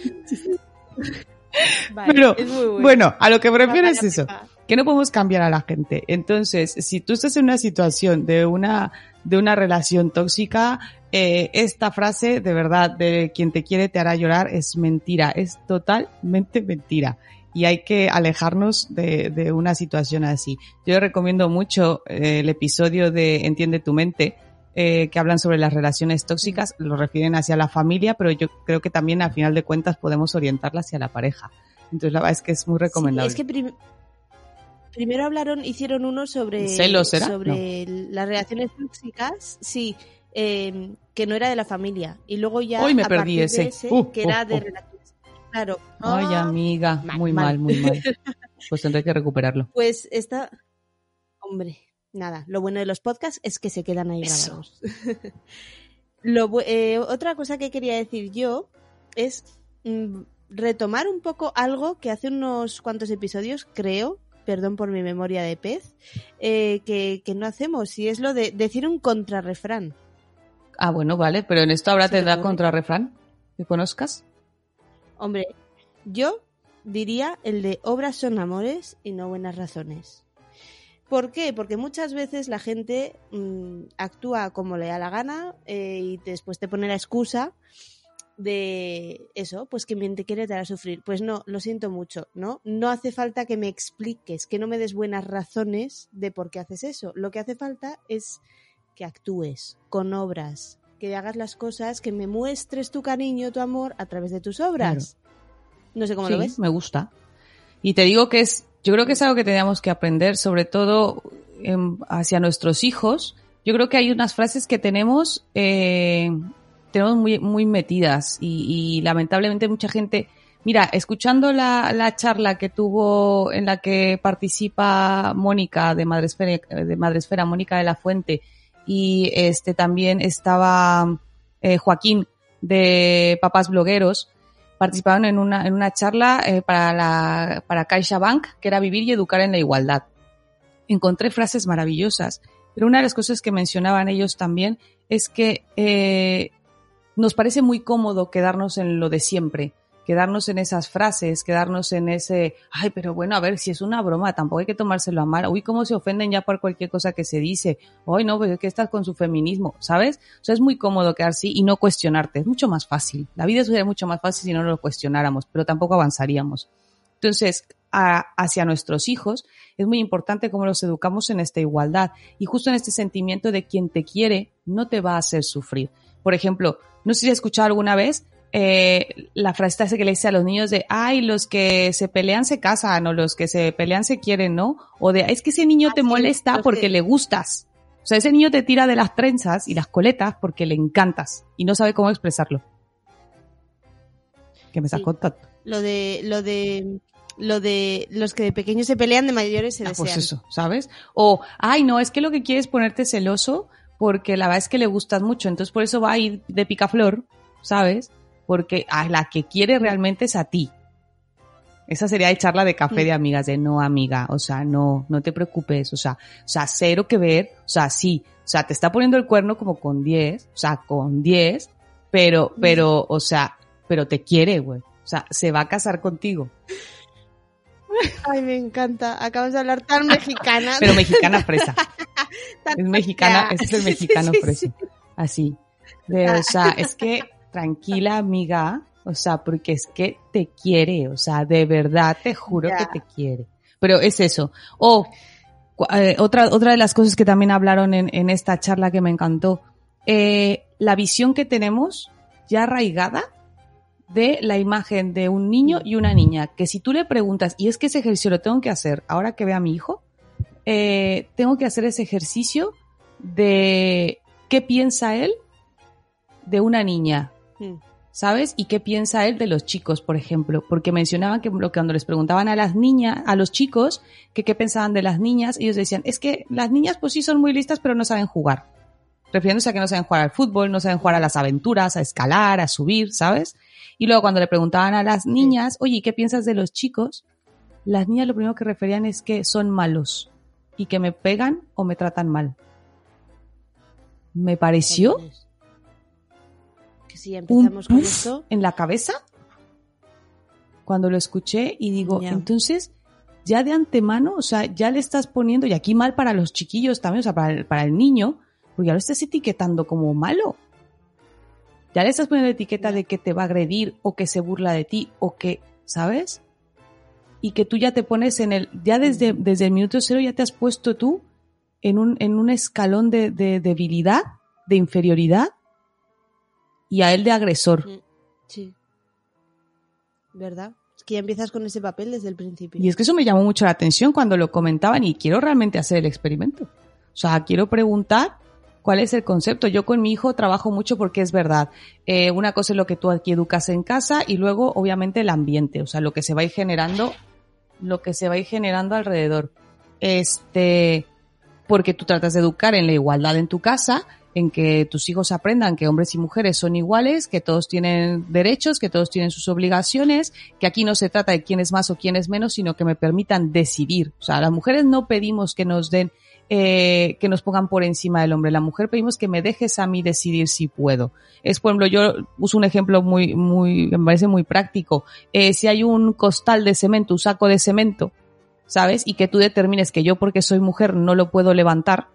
Vale, Pero, es muy bueno. Bueno, a lo que me refiero es eso, que no podemos cambiar a la gente. Entonces, si tú estás en una situación de una, de una relación tóxica, eh, esta frase de verdad de quien te quiere te hará llorar es mentira, es totalmente mentira. Y hay que alejarnos de, de una situación así. Yo recomiendo mucho eh, el episodio de Entiende tu mente, eh, que hablan sobre las relaciones tóxicas, lo refieren hacia la familia, pero yo creo que también a final de cuentas podemos orientarla hacia la pareja. Entonces la verdad es que es muy Sí, recomendable. es que prim- primero hablaron, hicieron uno sobre, ¿Celos era? sobre las relaciones tóxicas, sí, eh, que no era de la familia. Y luego ya Hoy me a perdí ese. Uh, que uh, era de uh. Claro. Ay, Ah, amiga, mal, muy mal. mal, muy mal. Pues tendré que recuperarlo. Pues está. Hombre, nada. Lo bueno de los podcasts es que se quedan ahí Eso. grabados. Lo eh, otra cosa que quería decir yo es mm, retomar un poco algo que hace unos cuantos episodios, creo, perdón por mi memoria de pez, eh, que, que no hacemos, y es lo de decir un contrarrefrán. Ah, bueno, vale, pero en esto ahora Sí, te da perdón. contrarrefrán que conozcas. Hombre, yo diría el de obras son amores y no buenas razones. ¿Por qué? Porque muchas veces la gente mm, actúa como le da la gana eh, y después te pone la excusa de eso, pues que quien te quiere te hará sufrir. Pues no, lo siento mucho, ¿no? No hace falta que me expliques, que no me des buenas razones de por qué haces eso. Lo que hace falta es que actúes con obras, que hagas las cosas, que me muestres tu cariño, tu amor a través de tus obras. No sé cómo sí, lo ves. me gusta. Y te digo que es Yo creo que es algo que tenemos que aprender, sobre todo em, hacia nuestros hijos. Yo creo que hay unas frases que tenemos, eh, tenemos muy, muy metidas y, y lamentablemente mucha gente, mira, escuchando la, la charla que tuvo en la que participa Mónica de Madresfera, de Madresfera, Mónica de la Fuente, y este también estaba eh, Joaquín de Papás Blogueros, participaron en una, en una charla eh, para, la, para CaixaBank, que era vivir y educar en la igualdad. Encontré frases maravillosas, pero una de las cosas que mencionaban ellos también es que eh, nos parece muy cómodo quedarnos en lo de siempre, quedarnos en esas frases, quedarnos en ese, ay, pero bueno, a ver, si es una broma, tampoco hay que tomárselo a mal. Uy, cómo se ofenden ya por cualquier cosa que se dice. Ay, no, pues es que estás con su feminismo, ¿sabes? O sea, es muy cómodo quedar así y no cuestionarte. Es mucho más fácil. La vida sería mucho más fácil si no lo cuestionáramos, pero tampoco avanzaríamos. Entonces, hacia nuestros hijos, es muy importante cómo los educamos en esta igualdad y justo en este sentimiento de quien te quiere no te va a hacer sufrir. Por ejemplo, no sé si has escuchado alguna vez eh, la frase que le dice a los niños de, ay, los que se pelean se casan o los que se pelean se quieren, ¿no? O de, es que ese niño Ah, te sí, molesta porque que- le gustas. O sea, ese niño te tira de las trenzas y las coletas porque le encantas y no sabe cómo expresarlo. ¿Qué me estás Sí. contando? Lo de, lo de, lo de los que de pequeños se pelean, de mayores se Ah, desean. pues eso, ¿sabes? O, ay, no, es que lo que quiere es ponerte celoso porque la verdad es que le gustas mucho, entonces por eso va a ir de picaflor, ¿sabes? Porque a la que quiere realmente es a ti. Esa sería de charla de café de amigas, de no amiga, o sea, no, no te preocupes, o sea, o sea, cero que ver, o sea, sí, o sea, te está poniendo el cuerno como con 10, o sea, con 10, pero, pero, o sea, pero te quiere, güey. O sea, se va a casar contigo. Ay, me encanta. Acabas de hablar tan mexicana. Pero mexicana fresa. Es mexicana, ese es el mexicano fresa. sí. Así. De, o sea, es que tranquila amiga, o sea, porque es que te quiere, o sea, de verdad te juro que te quiere. Pero es eso. O eh, otra, otra de las cosas que también hablaron en, en esta charla que me encantó, eh, la visión que tenemos ya arraigada de la imagen de un niño y una niña, que si tú le preguntas, y es que ese ejercicio lo tengo que hacer ahora que vea a mi hijo, eh, tengo que hacer ese ejercicio de qué piensa él de una niña, Mm. ¿sabes? Y qué piensa él de los chicos, por ejemplo, porque mencionaban que cuando les preguntaban a las niñas, a los chicos, que qué pensaban de las niñas, ellos decían, es que las niñas pues sí son muy listas, pero no saben jugar. Refiriéndose a que no saben jugar al fútbol, no saben jugar a las aventuras, a escalar, a subir, ¿sabes? Y luego cuando le preguntaban a las niñas, oye, ¿y qué piensas de los chicos? Las niñas lo primero que referían es que son malos y que me pegan o me tratan mal. Me pareció si empezamos con esto. en la cabeza cuando lo escuché y digo, entonces ya de antemano, o sea, ya le estás poniendo, y aquí mal para los chiquillos también, o sea, para el, para el niño, porque ya lo estás etiquetando como malo. Ya le estás poniendo la etiqueta de que te va a agredir o que se burla de ti o que, ¿sabes? Y que tú ya te pones en el, ya desde, desde el minuto cero ya te has puesto tú en un, en un escalón de, de debilidad, de inferioridad, y a él de agresor. Mm, Sí. ¿Verdad? Es que ya empiezas con ese papel desde el principio. Y es que eso me llamó mucho la atención cuando lo comentaban y quiero realmente hacer el experimento. O sea, quiero preguntar cuál es el concepto. Yo con mi hijo trabajo mucho porque es verdad. Eh, una cosa es lo que tú aquí educas en casa y luego, obviamente, el ambiente. O sea, lo que se va a ir generando, lo que se va a ir generando alrededor. Este, porque tú tratas de educar en la igualdad en tu casa, en que tus hijos aprendan que hombres y mujeres son iguales, que todos tienen derechos, que todos tienen sus obligaciones, que aquí no se trata de quién es más o quién es menos, sino que me permitan decidir. O sea, las mujeres no pedimos que nos den, eh, que nos pongan por encima del hombre. La mujer pedimos que me dejes a mí decidir si puedo. Es, por ejemplo, yo uso un ejemplo muy, muy, me parece muy práctico. Eh, si hay un costal de cemento, un saco de cemento, ¿sabes? Y que tú determines que yo porque soy mujer no lo puedo levantar,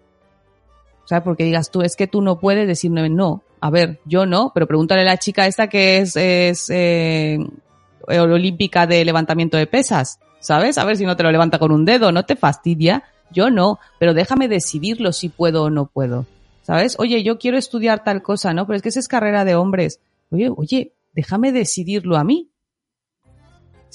¿sabes? Porque digas tú, es que tú no puedes decirme no. A ver, yo no, pero pregúntale a la chica esta que es, es eh, olímpica de levantamiento de pesas, ¿sabes? A ver si no te lo levanta con un dedo, no te fastidia. Yo no, pero déjame decidirlo si puedo o no puedo. ¿Sabes? Oye, yo quiero estudiar tal cosa, ¿no? Pero es que esa es carrera de hombres. Oye, oye, déjame decidirlo a mí.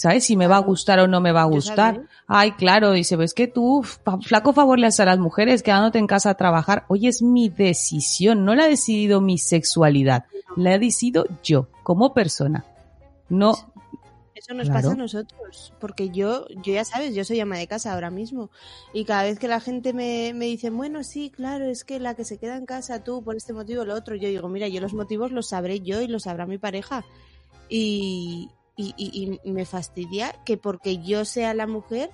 ¿Sabes? Si me va a gustar o no me va a gustar. Ay, claro, dice, ves que tú, flaco favor le haces a las mujeres quedándote en casa a trabajar. Oye, es mi decisión, no la ha decidido mi sexualidad, la he decidido yo, como persona. No, Eso nos Claro. pasa a nosotros, porque yo, yo ya sabes, yo soy ama de casa ahora mismo y cada vez que la gente me, me dice, bueno, sí, claro, es que la que se queda en casa tú por este motivo o lo otro, yo digo, mira, yo los motivos los sabré yo y los sabrá mi pareja y, y, y- y me fastidia que porque yo sea la mujer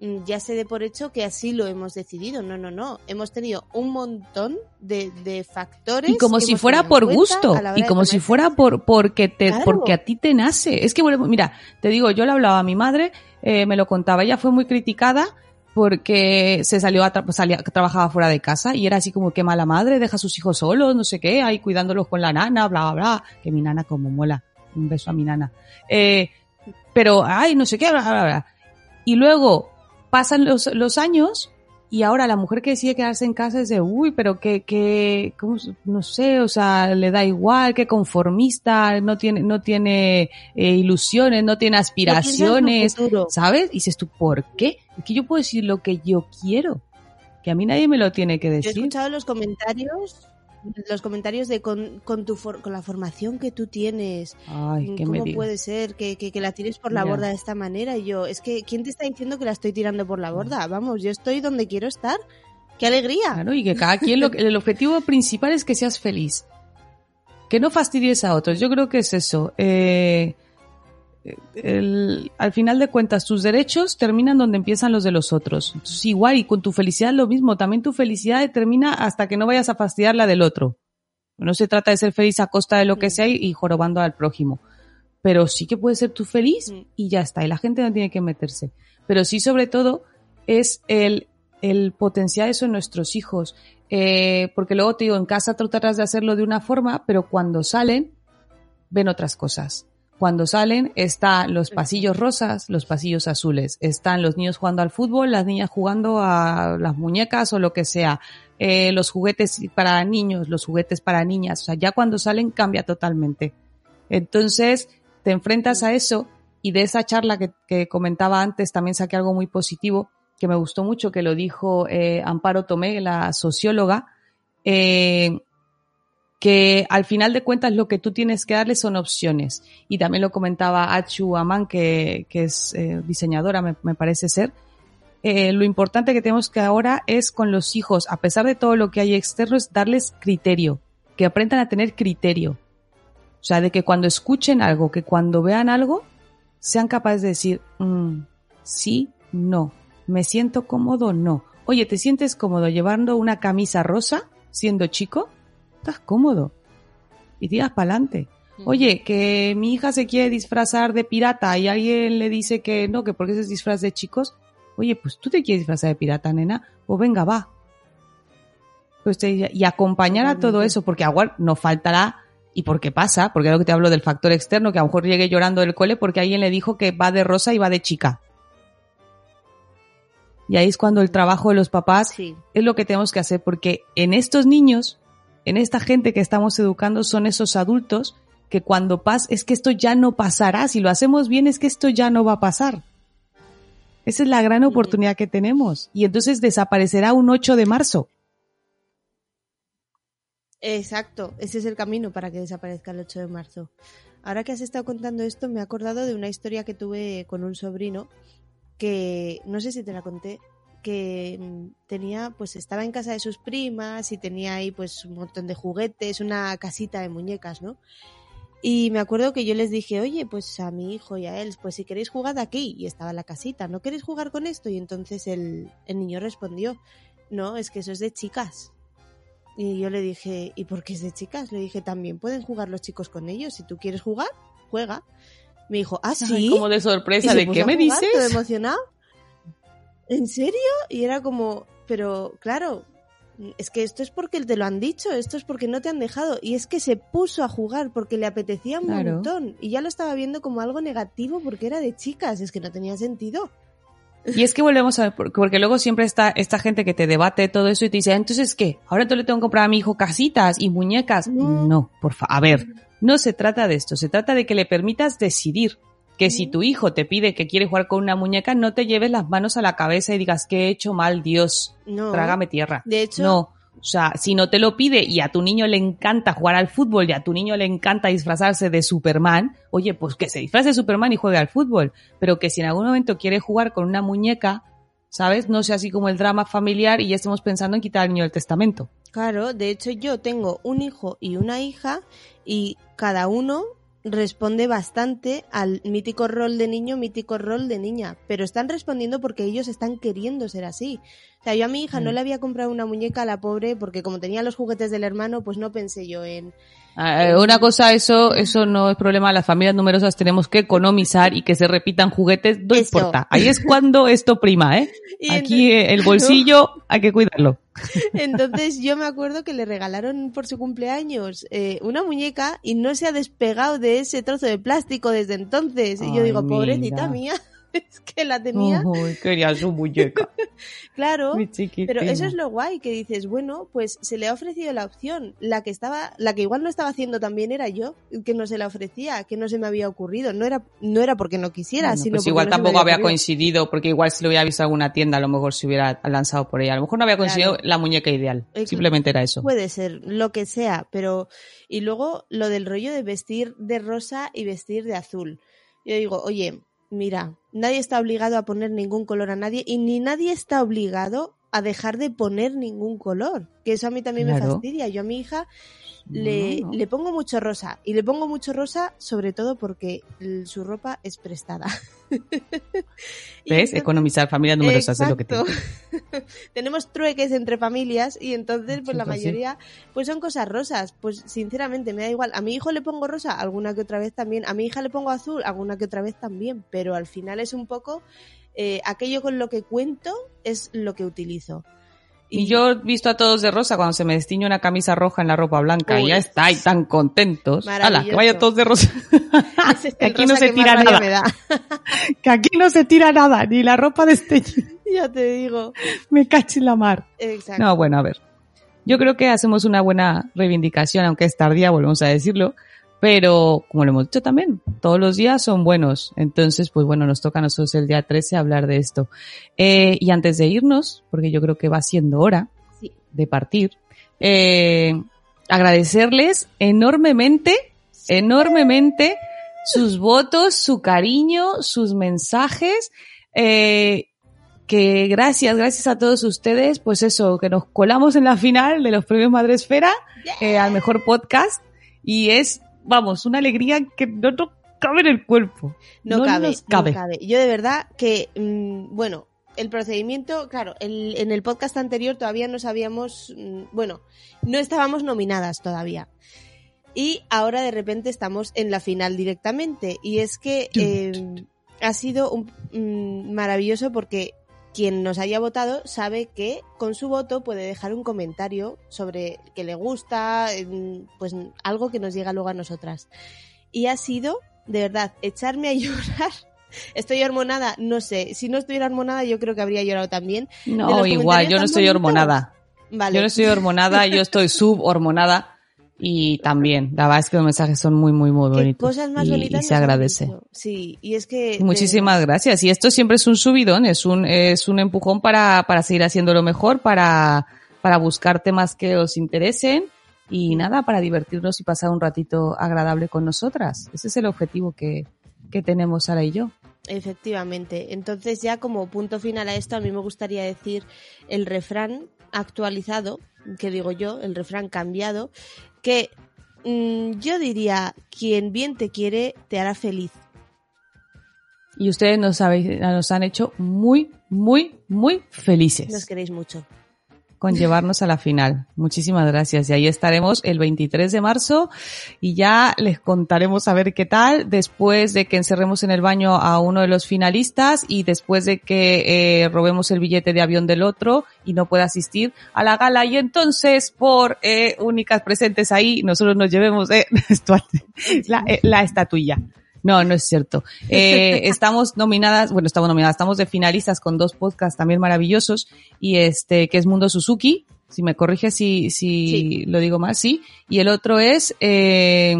mm, ya se dé por hecho que así lo hemos decidido. No, no, no. Hemos tenido un montón de, de factores. y como si fuera por gusto, y como si fuera por, porque te, Claro. porque a ti te nace. Es que, bueno, mira, te digo, yo le hablaba a mi madre, eh, me lo contaba, ella fue muy criticada porque se salió a tra- salía, trabajaba fuera de casa y era así como que mala madre, deja a sus hijos solos, no sé qué, ahí cuidándolos con la nana, bla, bla, bla, que mi nana como mola, un beso a mi nana. Eh, pero, ay, no sé qué, bla, bla, bla. Y luego pasan los, los años y ahora la mujer que decide quedarse en casa es de, uy, pero que, que, ¿cómo se- no sé, o sea, le da igual, que conformista, no tiene, no tiene eh, ilusiones, no tiene No aspiraciones, futuro. ¿sabes? Y dices tú, ¿por qué? Es que yo puedo decir lo que yo quiero, que a mí nadie me lo tiene que Yo he decir. escuchado los comentarios, los comentarios de con, con tu for- con la formación que tú tienes, Ay, me cómo puede ser que, que, que la tires por la borda de esta manera. Y yo, es que, ¿quién te está diciendo que la estoy tirando por la borda? Vamos, yo estoy donde quiero estar. ¡Qué alegría! Claro, y que cada quien, lo, el objetivo principal es que seas feliz. Que no fastidies a otros. Yo creo que es eso. Eh, el- al final de cuentas, tus derechos terminan donde empiezan los de los otros. Entonces, igual, y con tu felicidad lo mismo. También tu felicidad termina hasta que no vayas a fastidiar la del otro. No se trata de ser feliz a costa de lo que sea y, y jorobando al prójimo. Pero sí que puedes ser tú feliz Mm. y ya está. Y la gente no tiene que meterse. Pero sí, sobre todo, es el, el potenciar eso en nuestros hijos. Eh, porque luego te digo, en casa tratarás de hacerlo de una forma, pero cuando salen, ven otras cosas. Cuando salen, están los pasillos rosas, los pasillos azules. Están los niños jugando al fútbol, las niñas jugando a las muñecas o lo que sea. Eh, los juguetes para niños, los juguetes para niñas. O sea, ya cuando salen cambia totalmente. Entonces, te enfrentas a eso y de esa charla que, que comentaba antes también saqué algo muy positivo que me gustó mucho, que lo dijo eh, Amparo Tomé, la socióloga, eh, que al final de cuentas lo que tú tienes que darle son opciones. Y también lo comentaba Achu Aman, que, que es eh, diseñadora, me, parece ser. Eh, lo importante que tenemos que ahora es con los hijos, a pesar de todo lo que hay externo, es darles criterio, que aprendan a tener criterio. O sea, de que cuando escuchen algo, que cuando vean algo, sean capaces de decir, "Mm, sí, no, me siento cómodo, no. Oye, ¿te sientes cómodo llevando una camisa rosa siendo chico? Estás cómodo. Y tiras para adelante. Oye, que mi hija se quiere disfrazar de pirata y alguien le dice que no, que porque es disfraz de chicos. Oye, pues tú te quieres disfrazar de pirata, nena. O venga, va. Pues te- y acompañar a todo eso, porque agua no faltará. ¿Y por qué pasa? Porque es lo que te hablo del factor externo, que a lo mejor llegue llorando del cole porque alguien le dijo que va de rosa y va de chica. Y ahí es cuando el trabajo de los papás Sí. es lo que tenemos que hacer, porque en estos niños, en esta gente que estamos educando, son esos adultos que cuando pasa, es que esto ya no pasará, si lo hacemos bien es que esto ya no va a pasar. Esa es la gran oportunidad que tenemos. Y entonces desaparecerá un 8 de marzo. Exacto, ese es el camino para que desaparezca el 8 de marzo. Ahora que has estado contando esto, me he acordado de una historia que tuve con un sobrino que no sé si te la conté, que mm, tenía, pues estaba en casa de sus primas y tenía ahí pues un montón de juguetes, una casita de muñecas, ¿no? Y me acuerdo que yo les dije, oye, pues a mi hijo y a él, pues si queréis jugar aquí, y estaba la casita, ¿no queréis jugar con esto? Y entonces el, el niño respondió, no, es que eso es de chicas. Y yo le dije, ¿y por qué es de chicas? Le dije, también pueden jugar los chicos con ellos. Si tú quieres jugar, juega. Me dijo, ¿ah, sí? Como de sorpresa, ¿de qué me jugar, todo dices? emocionado. ¿En serio? Y era como, pero claro, es que esto es porque te lo han dicho, esto es porque no te han dejado. Y es que se puso a jugar porque le apetecía un Claro. montón. Y ya lo estaba viendo como algo negativo porque era de chicas. Es que no tenía sentido. Y es que volvemos a ver, porque luego siempre está esta gente que te debate todo eso y te dice, "Ah, entonces qué, ahora tú le tengo que comprar a mi hijo casitas y muñecas. No. No, por favor. A ver, no se trata de esto, se trata de que le permitas decidir. Que si tu hijo te pide que quiere jugar con una muñeca, no te lleves las manos a la cabeza y digas que he hecho mal, Dios, No. trágame tierra. De hecho- no. O sea, si no te lo pide y a tu niño le encanta jugar al fútbol y a tu niño le encanta disfrazarse de Superman, oye, pues que se disfrace de Superman y juegue al fútbol. Pero que si en algún momento quiere jugar con una muñeca, ¿sabes? No sea así como el drama familiar y ya estemos pensando en quitar al niño del testamento. Claro, de hecho yo tengo un hijo y una hija y cada uno responde bastante al mítico rol de niño, mítico rol de niña, pero están respondiendo porque ellos están queriendo ser así. O sea, yo a mi hija no Mm. le había comprado una muñeca a la pobre porque como tenía los juguetes del hermano, pues no pensé yo en... Ah, Una cosa, eso, eso no es problema. Las familias numerosas tenemos que economizar y que se repitan juguetes, no Eso. importa. Ahí es cuando esto prima, ¿eh? Y Aquí entonces- eh, el bolsillo hay que cuidarlo. Entonces yo me acuerdo que le regalaron por su cumpleaños eh, una muñeca y no se ha despegado de ese trozo de plástico desde entonces. y yo Ay, digo, pobrecita mira. mía, es que la tenía, Uy, quería su muñeca. claro. Pero eso es lo guay, que dices, bueno, pues se le ha ofrecido la opción. La que estaba, la que igual no estaba haciendo también era yo, que no se la ofrecía, que no se me había ocurrido. No era, no era porque no quisiera, Bueno, sino pues porque igual no tampoco había coincidido, porque igual si lo hubiera visto en alguna tienda, a lo mejor se hubiera lanzado por ella. A lo mejor no había coincidido Claro. la muñeca ideal. Simplemente era eso. Puede ser, lo que sea, pero... Y luego lo del rollo de vestir de rosa y vestir de azul. Yo digo, oye, mira, nadie está obligado a poner ningún color a nadie y ni nadie está obligado a dejar de poner ningún color. Que eso a mí también me fastidia. Yo a mi hija le, No, no. le pongo mucho rosa. Y le pongo mucho rosa sobre todo porque su ropa es prestada. ¿Ves? entonces- Economizar familias numerosas es lo que tiene. Tenemos trueques entre familias y entonces pues la mayoría pues son cosas rosas. Pues sinceramente me da igual. A mi hijo le pongo rosa, alguna que otra vez también. A mi hija le pongo azul, alguna que otra vez también. Pero al final es un poco eh, aquello con lo que cuento es lo que utilizo. Y yo he visto a todos de rosa cuando se me destiñe una camisa roja en la ropa blanca Uy. y ya estáis tan contentos. ¡Hala! Que vaya todos de rosa. ese es que aquí no rosa se que tira nada. que aquí no se tira nada, ni la ropa de este ya te digo. Me cacho en la mar. Exacto. No, bueno, a ver. Yo creo que hacemos una buena reivindicación, aunque es tardía, volvemos a decirlo. Pero, como lo hemos dicho también, todos los días son buenos. Entonces, pues bueno, nos toca a nosotros el día 13 hablar de esto. Eh, y antes de irnos, porque yo creo que va siendo hora Sí. de partir, eh, agradecerles enormemente, enormemente sus votos, su cariño, sus mensajes. Eh, que gracias, gracias a todos ustedes, pues eso, que nos colamos en la final de los premios Madresfera eh, al mejor podcast y es, vamos, una alegría que no nos cabe en el cuerpo. No, No cabe, nos cabe. no cabe. Yo de verdad que, mm, bueno, el procedimiento, claro, el- en el podcast anterior todavía no sabíamos, mm, bueno, no estábamos nominadas todavía. Y ahora de repente estamos en la final directamente. Y es que eh, ha sido un- mm, maravilloso porque quien nos haya votado sabe que con su voto puede dejar un comentario sobre que le gusta, mm, pues algo que nos llega luego a nosotras. Y ha sido, de verdad, echarme a llorar. Estoy hormonada, no sé. Si no estuviera hormonada, yo creo que habría llorado también. No, igual, yo no estoy bonitos. hormonada. Vale. Yo no estoy hormonada, yo estoy subhormonada y también, la verdad es que los mensajes son muy, muy, muy bonitos. cosas más y, bonitas y se agradece. Sí, y es que... de- Muchísimas gracias. Y esto siempre es un subidón, es un, es un empujón para, para seguir haciéndolo mejor, para, para buscar temas que os interesen y nada, para divertirnos y pasar un ratito agradable con nosotras. Ese es el objetivo que, que tenemos Sara y yo. Efectivamente. Entonces ya como punto final a esto, a mí me gustaría decir el refrán actualizado, que digo yo, el refrán cambiado, que mm, yo diría, quien bien te quiere, te hará feliz. Y ustedes nos, habéis, nos han hecho muy, muy, muy Nos felices queréis mucho. Con llevarnos a la final. Muchísimas gracias. Y ahí estaremos el 23 de marzo y ya les contaremos a ver qué tal después de que encerremos en el baño a uno de los finalistas y después de que eh, robemos el billete de avión del otro y no pueda asistir a la gala. Y entonces, por eh, únicas presentes ahí, nosotros nos llevemos eh, la, la estatuilla. No, no es cierto. Eh, estamos nominadas, bueno, estamos nominadas, estamos de finalistas con dos podcasts también maravillosos y este, que es Mundo Suzuki, si me corrige si, si Sí. lo digo mal, sí. Y el otro es, eh,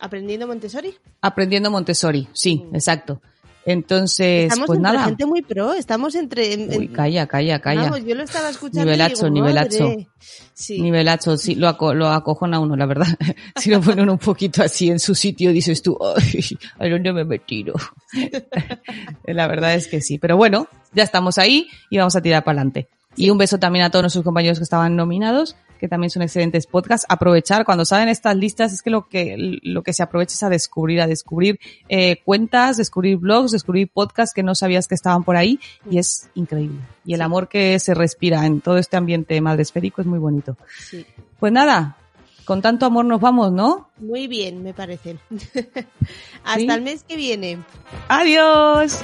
¿Aprendiendo Montessori? Aprendiendo Montessori, sí, Mm. exacto. Entonces, Estamos pues entre nada. gente muy pro, estamos entre... en- Uy, calla, calla, calla. Vamos, yo lo estaba escuchando Nivelazo, y digo, nivelazo. madre. Sí. Nivelazo, sí, lo, aco- lo acojona uno, la verdad. si lo ponen un poquito así en su sitio, dices tú, ay, ¿a dónde me he metido? la verdad es que sí. Pero bueno, ya estamos ahí y vamos a tirar para adelante. Y un beso también a todos nuestros compañeros que estaban nominados, que también son excelentes podcasts. Aprovechar, cuando salen estas listas, es que lo que, lo que se aprovecha es a descubrir, a descubrir eh, cuentas, descubrir blogs, descubrir podcasts que no sabías que estaban por ahí, y es increíble. Y el Sí. amor que se respira en todo este ambiente madresférico es muy bonito. Sí. Pues nada, con tanto amor nos vamos, ¿no? Muy bien, me parece. Hasta ¿Sí? el mes que viene. Adiós.